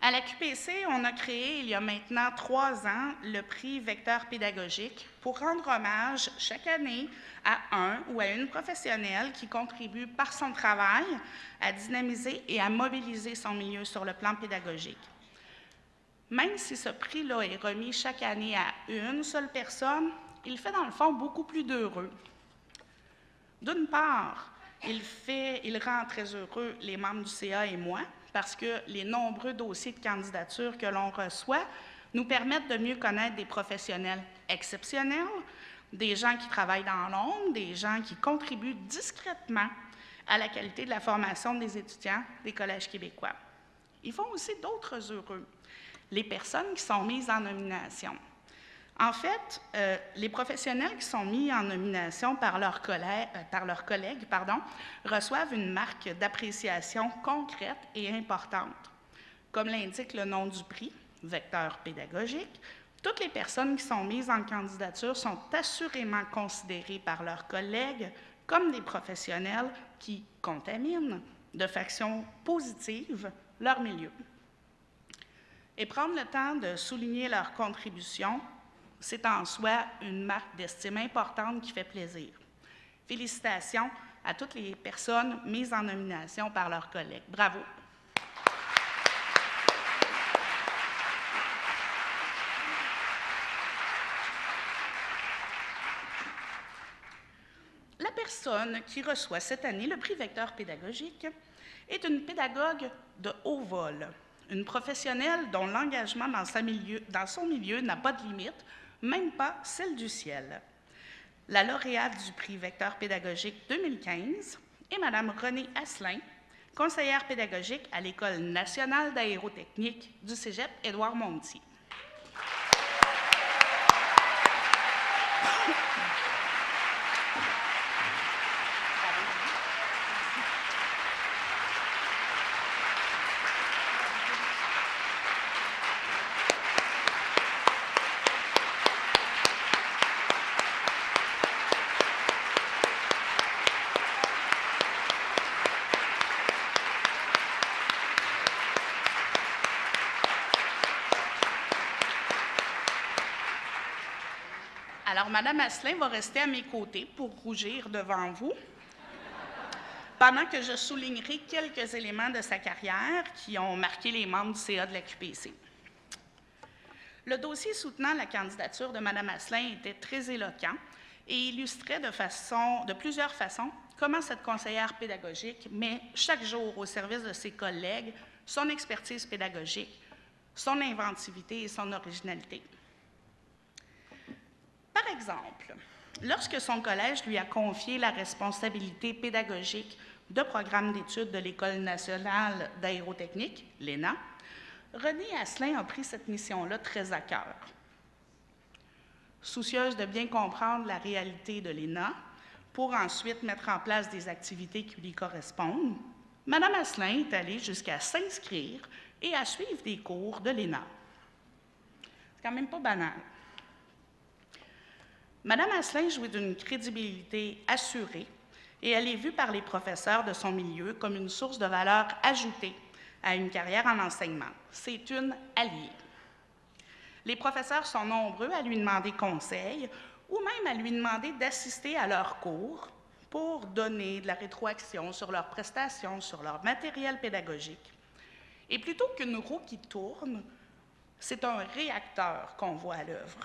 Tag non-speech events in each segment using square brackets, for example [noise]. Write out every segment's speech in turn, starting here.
À la QPC, on a créé il y a maintenant trois ans le prix Vecteur pédagogique pour rendre hommage chaque année à un ou à une professionnelle qui contribue par son travail à dynamiser et à mobiliser son milieu sur le plan pédagogique. Même si ce prix-là est remis chaque année à une seule personne, il fait dans le fond beaucoup plus d'heureux. D'une part, il, fait, il rend très heureux les membres du CA et moi, parce que les nombreux dossiers de candidature que l'on reçoit nous permettent de mieux connaître des professionnels exceptionnels, des gens qui travaillent dans l'ombre, des gens qui contribuent discrètement à la qualité de la formation des étudiants des collèges québécois. Ils font aussi d'autres heureux, les personnes qui sont mises en nomination. En fait, euh, les professionnels qui sont mis en nomination par leurs collègues, euh, collègues reçoivent une marque d'appréciation concrète et importante. Comme l'indique le nom du prix, vecteur pédagogique, toutes les personnes qui sont mises en candidature sont assurément considérées par leurs collègues comme des professionnels qui contaminent de façon positive leur milieu. Et prendre le temps de souligner leur contribution c'est en soi une marque d'estime importante qui fait plaisir. Félicitations à toutes les personnes mises en nomination par leurs collègues. Bravo. La personne qui reçoit cette année le prix Vecteur pédagogique est une pédagogue de haut vol, une professionnelle dont l'engagement dans, son milieu n'a pas de limite, même pas celle du ciel. La lauréate du prix Vecteur pédagogique 2015 est Mme Renée Asselin, conseillère pédagogique à l'École nationale d'aérotechnique du Cégep Édouard Monti. Alors, Mme Asselin va rester à mes côtés pour rougir devant vous, pendant que je soulignerai quelques éléments de sa carrière qui ont marqué les membres du CA de la QPC. Le dossier soutenant la candidature de Mme Asselin était très éloquent et illustrait de plusieurs façons comment cette conseillère pédagogique met chaque jour au service de ses collègues son expertise pédagogique, son inventivité et son originalité. Exemple, lorsque son collège lui a confié la responsabilité pédagogique de programme d'études de l'École nationale d'aérotechnique, l'ENA, René Asselin a pris cette mission-là très à cœur. Soucieuse de bien comprendre la réalité de l'ENA, pour ensuite mettre en place des activités qui lui correspondent, Mme Asselin est allée jusqu'à s'inscrire et à suivre des cours de l'ENA. C'est quand même pas banal. Madame Asselin jouit d'une crédibilité assurée et elle est vue par les professeurs de son milieu comme une source de valeur ajoutée à une carrière en enseignement. C'est une alliée. Les professeurs sont nombreux à lui demander conseil ou même à lui demander d'assister à leurs cours pour donner de la rétroaction sur leurs prestations, sur leur matériel pédagogique. Et plutôt qu'une roue qui tourne, c'est un réacteur qu'on voit à l'œuvre.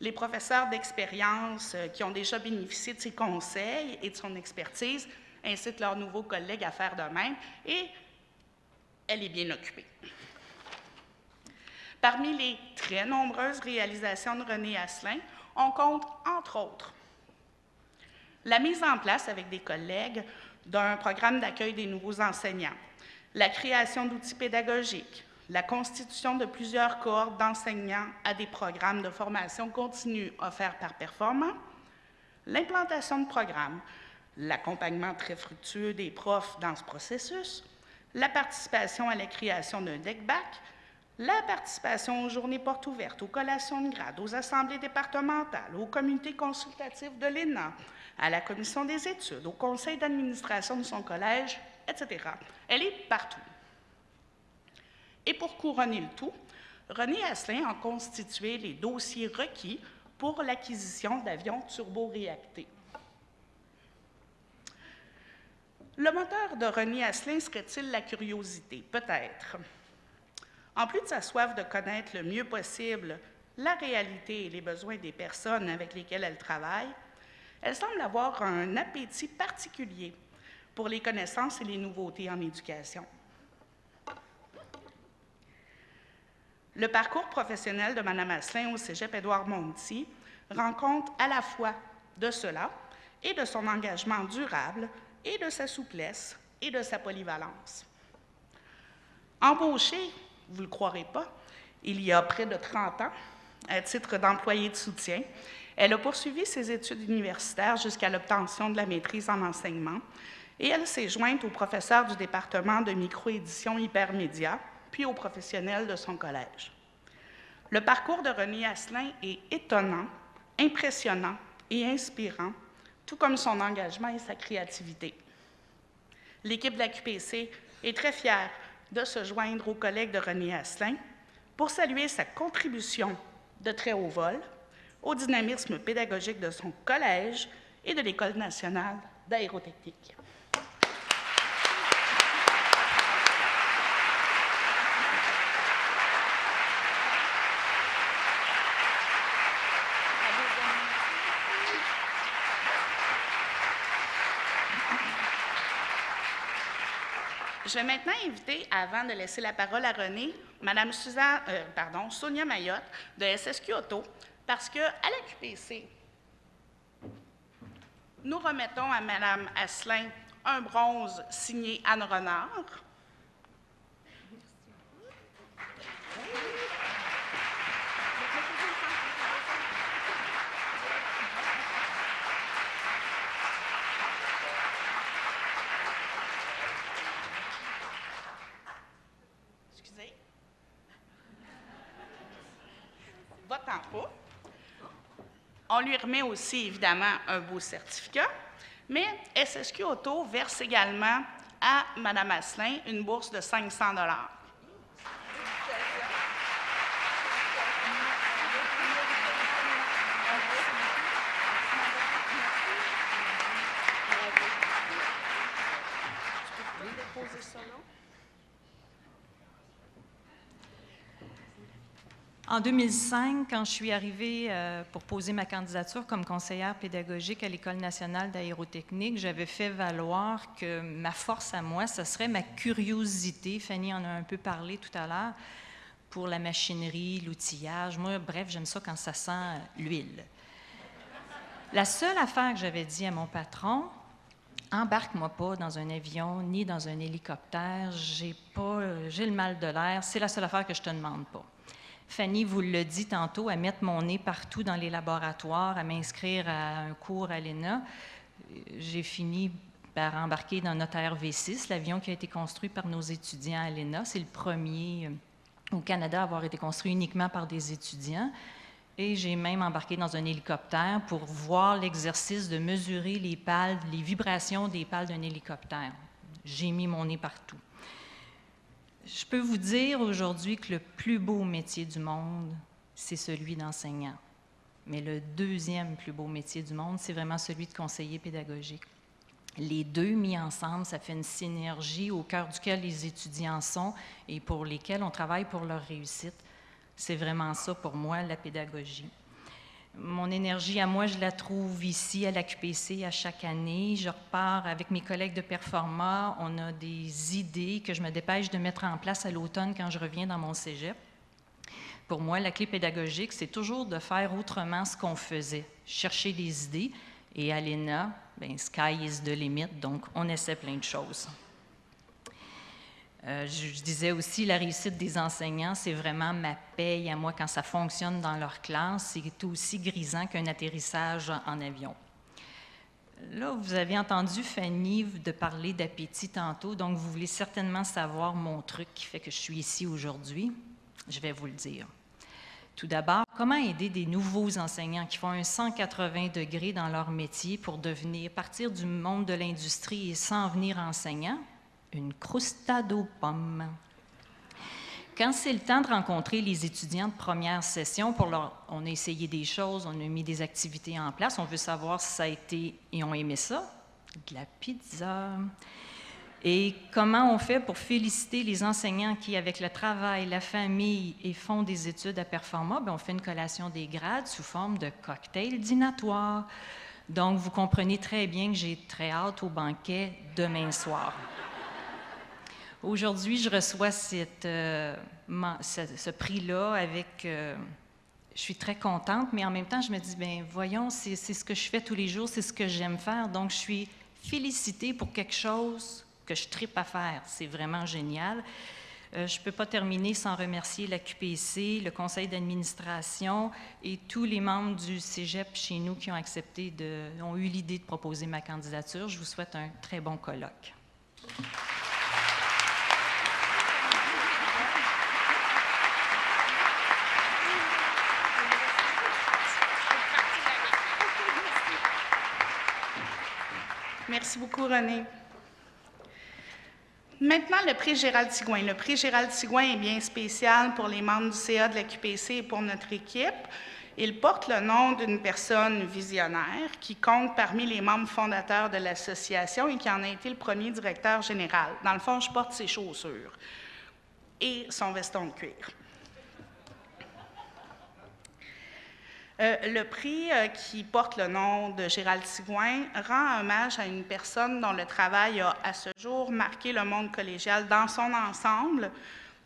Les professeurs d'expérience euh, qui ont déjà bénéficié de ses conseils et de son expertise incitent leurs nouveaux collègues à faire de même et elle est bien occupée. Parmi les très nombreuses réalisations de René Asselin, on compte, entre autres, la mise en place avec des collègues d'un programme d'accueil des nouveaux enseignants, la création d'outils pédagogiques, la constitution de plusieurs cohortes d'enseignants à des programmes de formation continue offerts par Performant, l'implantation de programmes, l'accompagnement très fructueux des profs dans ce processus, la participation à la création d'un deck-back, la participation aux journées portes ouvertes, aux collations de grade, aux assemblées départementales, aux comités consultatifs de l'ENA, à la commission des études, au conseil d'administration de son collège, etc. Elle est partout. Et pour couronner le tout, René Asselin a constitué les dossiers requis pour l'acquisition d'avions turboréactés. Le moteur de René Asselin serait-il la curiosité? Peut-être. En plus de sa soif de connaître le mieux possible la réalité et les besoins des personnes avec lesquelles elle travaille, elle semble avoir un appétit particulier pour les connaissances et les nouveautés en éducation. Le parcours professionnel de Mme Asselin au Cégep Édouard Monti rend compte à la fois de cela et de son engagement durable et de sa souplesse et de sa polyvalence. Embauchée, vous ne le croirez pas, il y a près de 30 ans, à titre d'employée de soutien, elle a poursuivi ses études universitaires jusqu'à l'obtention de la maîtrise en enseignement et elle s'est jointe au professeur du département de microédition hypermédia, puis aux professionnels de son collège. Le parcours de René Asselin est étonnant, impressionnant et inspirant tout comme son engagement et sa créativité. L'équipe de la QPC est très fière de se joindre aux collègues de René Asselin pour saluer sa contribution de très haut vol au dynamisme pédagogique de son collège et de l'École nationale d'aérotechnique. Je vais maintenant inviter, avant de laisser la parole à René, Mme Suzanne, euh, pardon, Sonia Mayotte de SSQ Auto, parce qu'à la QPC, nous remettons à Mme Asselin un bronze signé Anne Renard, On lui remet aussi, évidemment, un beau certificat, mais SSQ Auto verse également à Mme Asselin une bourse de 500 En 2005, quand je suis arrivée euh, pour poser ma candidature comme conseillère pédagogique à l'École nationale d'aérotechnique, j'avais fait valoir que ma force à moi, ce serait ma curiosité. Fanny en a un peu parlé tout à l'heure pour la machinerie, l'outillage. Moi, bref, j'aime ça quand ça sent euh, l'huile. La seule affaire que j'avais dit à mon patron, embarque-moi pas dans un avion ni dans un hélicoptère, j'ai pas, euh, j'ai le mal de l'air, c'est la seule affaire que je te demande pas. Fanny vous le dit tantôt, à mettre mon nez partout dans les laboratoires, à m'inscrire à un cours à l'ENA. J'ai fini par embarquer dans notre RV6, l'avion qui a été construit par nos étudiants à l'ENA. C'est le premier euh, au Canada à avoir été construit uniquement par des étudiants. Et j'ai même embarqué dans un hélicoptère pour voir l'exercice de mesurer les les vibrations des pales d'un hélicoptère. J'ai mis mon nez partout. Je peux vous dire aujourd'hui que le plus beau métier du monde, c'est celui d'enseignant. Mais le deuxième plus beau métier du monde, c'est vraiment celui de conseiller pédagogique. Les deux mis ensemble, ça fait une synergie au cœur duquel les étudiants sont et pour lesquels on travaille pour leur réussite. C'est vraiment ça pour moi, la pédagogie. Mon énergie à moi, je la trouve ici à l'AQPC à chaque année. Je repars avec mes collègues de Performa. On a des idées que je me dépêche de mettre en place à l'automne quand je reviens dans mon cégep. Pour moi, la clé pédagogique, c'est toujours de faire autrement ce qu'on faisait, chercher des idées. Et à l'ENA, ben, sky is the limit, donc on essaie plein de choses. Euh, je, disais aussi, la réussite des enseignants, c'est vraiment ma paye à moi quand ça fonctionne dans leur classe. C'est aussi grisant qu'un atterrissage en avion. Là, vous avez entendu Fanny de parler d'appétit tantôt, donc vous voulez certainement savoir mon truc qui fait que je suis ici aujourd'hui. Je vais vous le dire. Tout d'abord, comment aider des nouveaux enseignants qui font un 180 degrés dans leur métier pour devenir, partir du monde de l'industrie et s'en venir enseignant? Une crostade aux pommes. Quand c'est le temps de rencontrer les étudiants de première session, pour leur, on a essayé des choses, on a mis des activités en place, on veut savoir si ça a été, ils ont aimé ça, de la pizza. Et comment on fait pour féliciter les enseignants qui, avec le travail, la famille, et font des études à performance? Bien, on fait une collation des grades sous forme de cocktail dînatoire. Donc, vous comprenez très bien que j'ai très hâte au banquet demain soir. Aujourd'hui, je reçois euh, ce, prix-là avec... Euh, je suis très contente, mais en même temps, je me dis, ben voyons, c'est ce que je fais tous les jours, c'est ce que j'aime faire. Donc, je suis félicitée pour quelque chose que je tripe à faire. C'est vraiment génial. Euh, je ne peux pas terminer sans remercier la QPC, le conseil d'administration et tous les membres du Cégep chez nous qui ont accepté, de, ont eu l'idée de proposer ma candidature. Je vous souhaite un très bon colloque. Merci beaucoup, René. Maintenant, le prix Gérald Tigouin. Le prix Gérald Tigouin est bien spécial pour les membres du CA de la QPC et pour notre équipe. Il porte le nom d'une personne visionnaire qui compte parmi les membres fondateurs de l'association et qui en a été le premier directeur général. Dans le fond, je porte ses chaussures et son veston de cuir. Euh, le prix euh, qui porte le nom de Gérald Tigouin rend hommage à une personne dont le travail a à ce jour marqué le monde collégial dans son ensemble,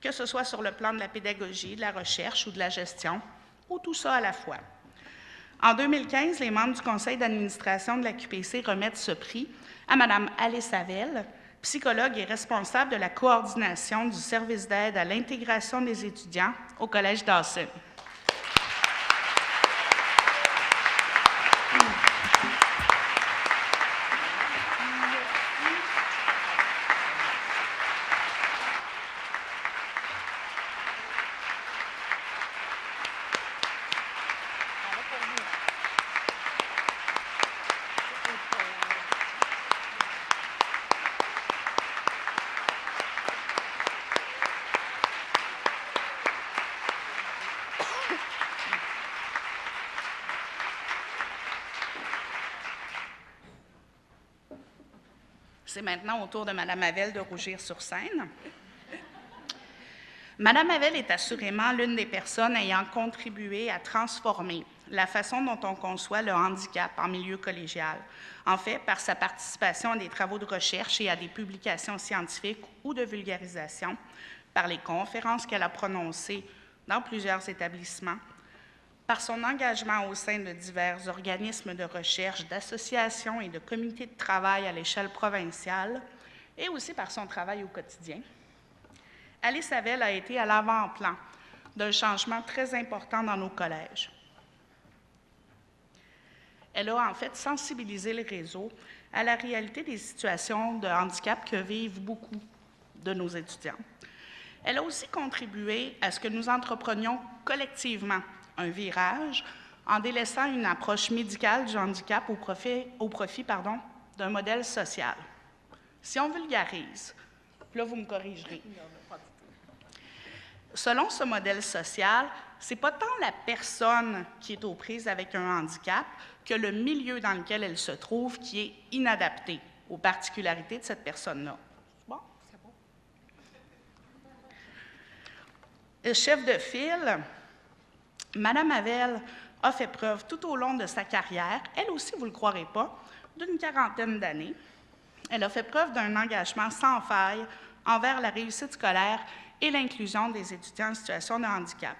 que ce soit sur le plan de la pédagogie, de la recherche ou de la gestion, ou tout ça à la fois. En 2015, les membres du conseil d'administration de la QPC remettent ce prix à Mme Alice Savel, psychologue et responsable de la coordination du service d'aide à l'intégration des étudiants au Collège Dawson. C'est maintenant au tour de Mme Havel de rougir sur scène. Mme Havel est assurément l'une des personnes ayant contribué à transformer la façon dont on conçoit le handicap en milieu collégial. En fait, par sa participation à des travaux de recherche et à des publications scientifiques ou de vulgarisation, par les conférences qu'elle a prononcées dans plusieurs établissements, par son engagement au sein de divers organismes de recherche, d'associations et de comités de travail à l'échelle provinciale, et aussi par son travail au quotidien. Alice Havel a été à l'avant-plan d'un changement très important dans nos collèges. Elle a en fait sensibilisé le réseau à la réalité des situations de handicap que vivent beaucoup de nos étudiants. Elle a aussi contribué à ce que nous entreprenions collectivement un virage en délaissant une approche médicale du handicap au profit, au profit d'un modèle social. Si on vulgarise, là vous me corrigerez. Selon ce modèle social, ce n'est pas tant la personne qui est aux prises avec un handicap que le milieu dans lequel elle se trouve qui est inadapté aux particularités de cette personne-là. Bon, c'est bon. Le chef de file, Madame Havel a fait preuve tout au long de sa carrière, elle aussi, vous ne le croirez pas, d'une quarantaine d'années. Elle a fait preuve d'un engagement sans faille envers la réussite scolaire et l'inclusion des étudiants en situation de handicap.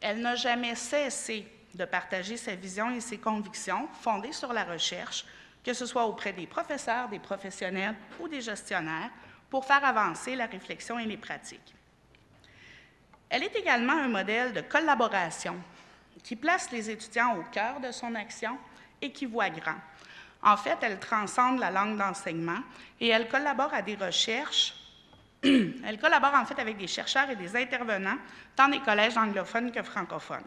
Elle n'a jamais cessé de partager sa vision et ses convictions fondées sur la recherche, que ce soit auprès des professeurs, des professionnels ou des gestionnaires, pour faire avancer la réflexion et les pratiques. Elle est également un modèle de collaboration qui place les étudiants au cœur de son action et qui voit grand. En fait, elle transcende la langue d'enseignement et elle collabore à des recherches. [clears throat] elle collabore en fait avec des chercheurs et des intervenants, tant des collèges anglophones que francophones.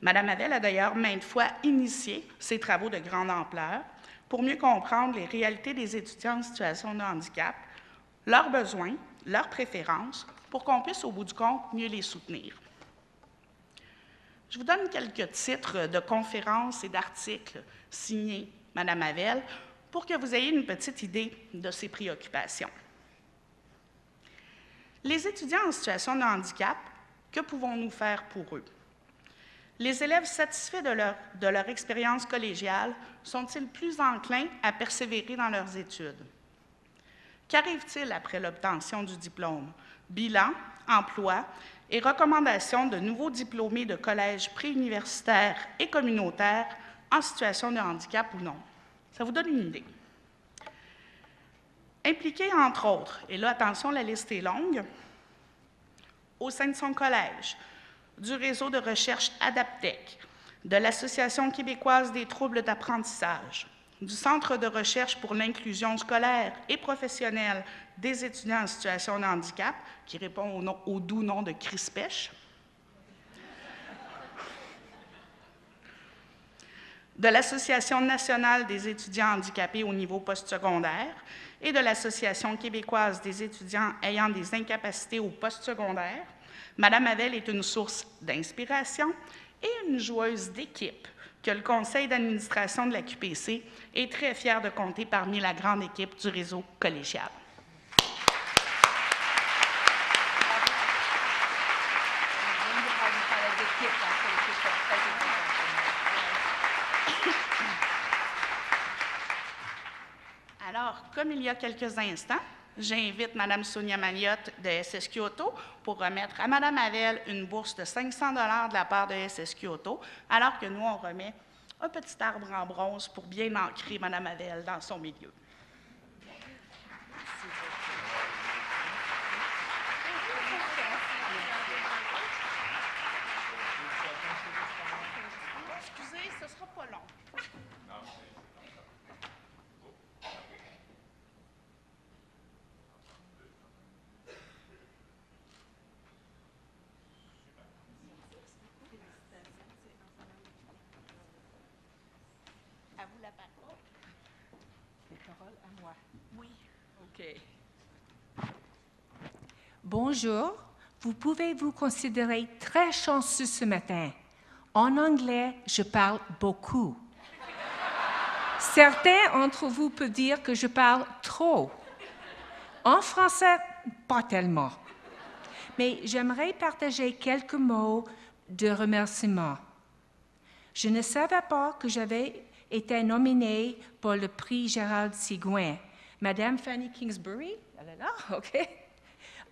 Madame Havel a d'ailleurs maintes fois initié ces travaux de grande ampleur pour mieux comprendre les réalités des étudiants en situation de handicap, leurs besoins, leurs préférences, pour qu'on puisse, au bout du compte, mieux les soutenir. Je vous donne quelques titres de conférences et d'articles signés Mme Havel pour que vous ayez une petite idée de ses préoccupations. Les étudiants en situation de handicap, que pouvons-nous faire pour eux? Les élèves satisfaits de leur, de leur expérience collégiale sont-ils plus enclins à persévérer dans leurs études? Qu'arrive-t-il après l'obtention du diplôme? Bilan, emploi et recommandation de nouveaux diplômés de collèges préuniversitaires et communautaires en situation de handicap ou non. Ça vous donne une idée. Impliqué, entre autres, et là, attention, la liste est longue, au sein de son collège, du réseau de recherche ADAPTEC, de l'Association québécoise des troubles d'apprentissage, du Centre de recherche pour l'inclusion scolaire et professionnelle des étudiants en situation de handicap, qui répond au, doux nom de CRISPECH, de l'Association nationale des étudiants handicapés au niveau postsecondaire et de l'Association québécoise des étudiants ayant des incapacités au postsecondaire, Madame Havel est une source d'inspiration et une joueuse d'équipe que le conseil d'administration de la QPC est très fier de compter parmi la grande équipe du réseau collégial. Alors, comme il y a quelques instants, j'invite Mme Sonia Magnotte de SS Kyoto pour remettre à Mme Havel une bourse de 500 de la part de SS Kyoto, alors que nous, on remet un petit arbre en bronze pour bien ancrer Mme Havel dans son milieu. Excusez, ce ne sera pas long. À vous la parole. Les paroles à moi. Oui. OK. Bonjour. Vous pouvez vous considérer très chanceux ce matin. En anglais, je parle beaucoup. Certains d'entre vous peuvent dire que je parle trop. En français, pas tellement. Mais j'aimerais partager quelques mots de remerciement. Je ne savais pas que j'avais été nominée pour le prix Gérald Sigouin. Madame Fanny Kingsbury, elle est là, [laughs] OK,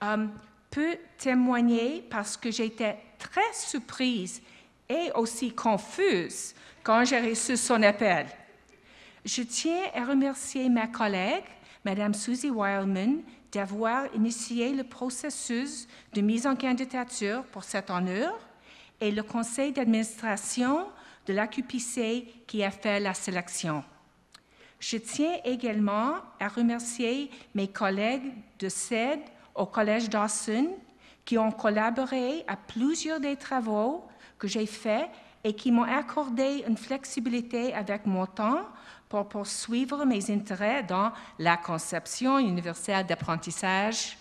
um, peut témoigner parce que j'étais très surprise et aussi confuse quand j'ai reçu son appel. Je tiens à remercier ma collègue, Madame Susie Wildman, d'avoir initié le processus de mise en candidature pour cet honneur et le conseil d'administration de l'AQPC qui a fait la sélection. Je tiens également à remercier mes collègues de SED au Collège Dawson qui ont collaboré à plusieurs des travaux que j'ai faits et qui m'ont accordé une flexibilité avec mon temps pour poursuivre mes intérêts dans la conception universelle d'apprentissage.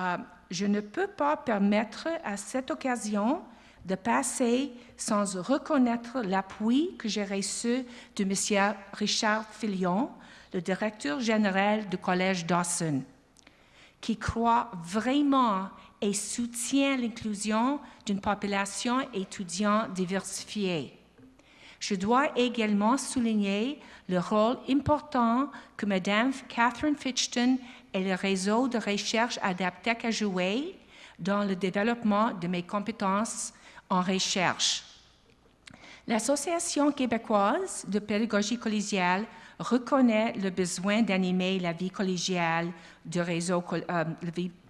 Euh, je ne peux pas permettre à cette occasion de passer sans reconnaître l'appui que j'ai reçu de M. Richard Filion, le directeur général du Collège Dawson, qui croit vraiment et soutient l'inclusion d'une population étudiante diversifiée. Je dois également souligner le rôle important que Mme Catherine Fitchton et le réseau de recherche Adaptec a joué dans le développement de mes compétences en recherche. L'Association québécoise de pédagogie collégiale reconnaît le besoin d'animer la vie collégiale de réseau, euh,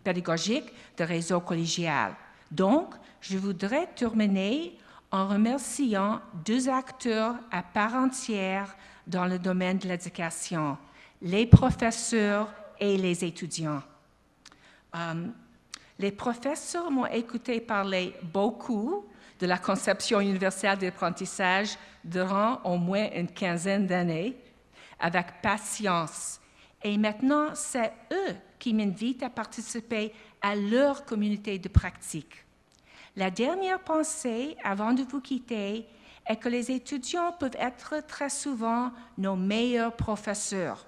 pédagogique de réseau collégial. Donc, je voudrais terminer en remerciant deux acteurs à part entière dans le domaine de l'éducation, les professeurs et les étudiants. Euh, les professeurs m'ont écouté parler beaucoup de la conception universelle d'apprentissage durant au moins une quinzaine d'années, avec patience. Et maintenant, c'est eux qui m'invitent à participer à leur communauté de pratique. La dernière pensée avant de vous quitter est que les étudiants peuvent être très souvent nos meilleurs professeurs.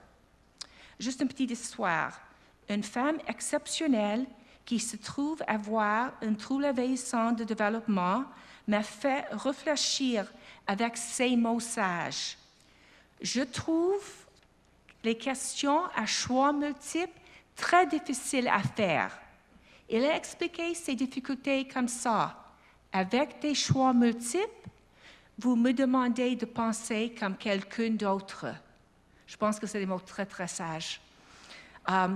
Juste une petite histoire. Une femme exceptionnelle qui se trouve avoir un trouble vieillissant de développement m'a fait réfléchir avec ces mots sages. Je trouve les questions à choix multiples très difficiles à faire. Il a expliqué ces difficultés comme ça. Avec des choix multiples, vous me demandez de penser comme quelqu'un d'autre. Je pense que c'est des mots très, très sages. Euh,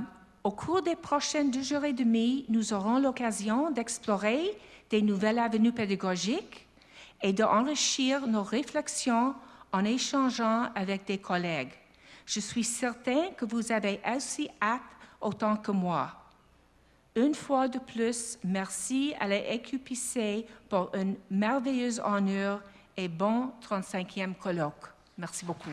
au cours des prochaines deux jours et demi, nous aurons l'occasion d'explorer des nouvelles avenues pédagogiques et d'enrichir nos réflexions en échangeant avec des collègues. Je suis certain que vous avez aussi hâte autant que moi. Une fois de plus, merci à la EQPC pour un merveilleux honneur et bon 35e colloque. Merci beaucoup.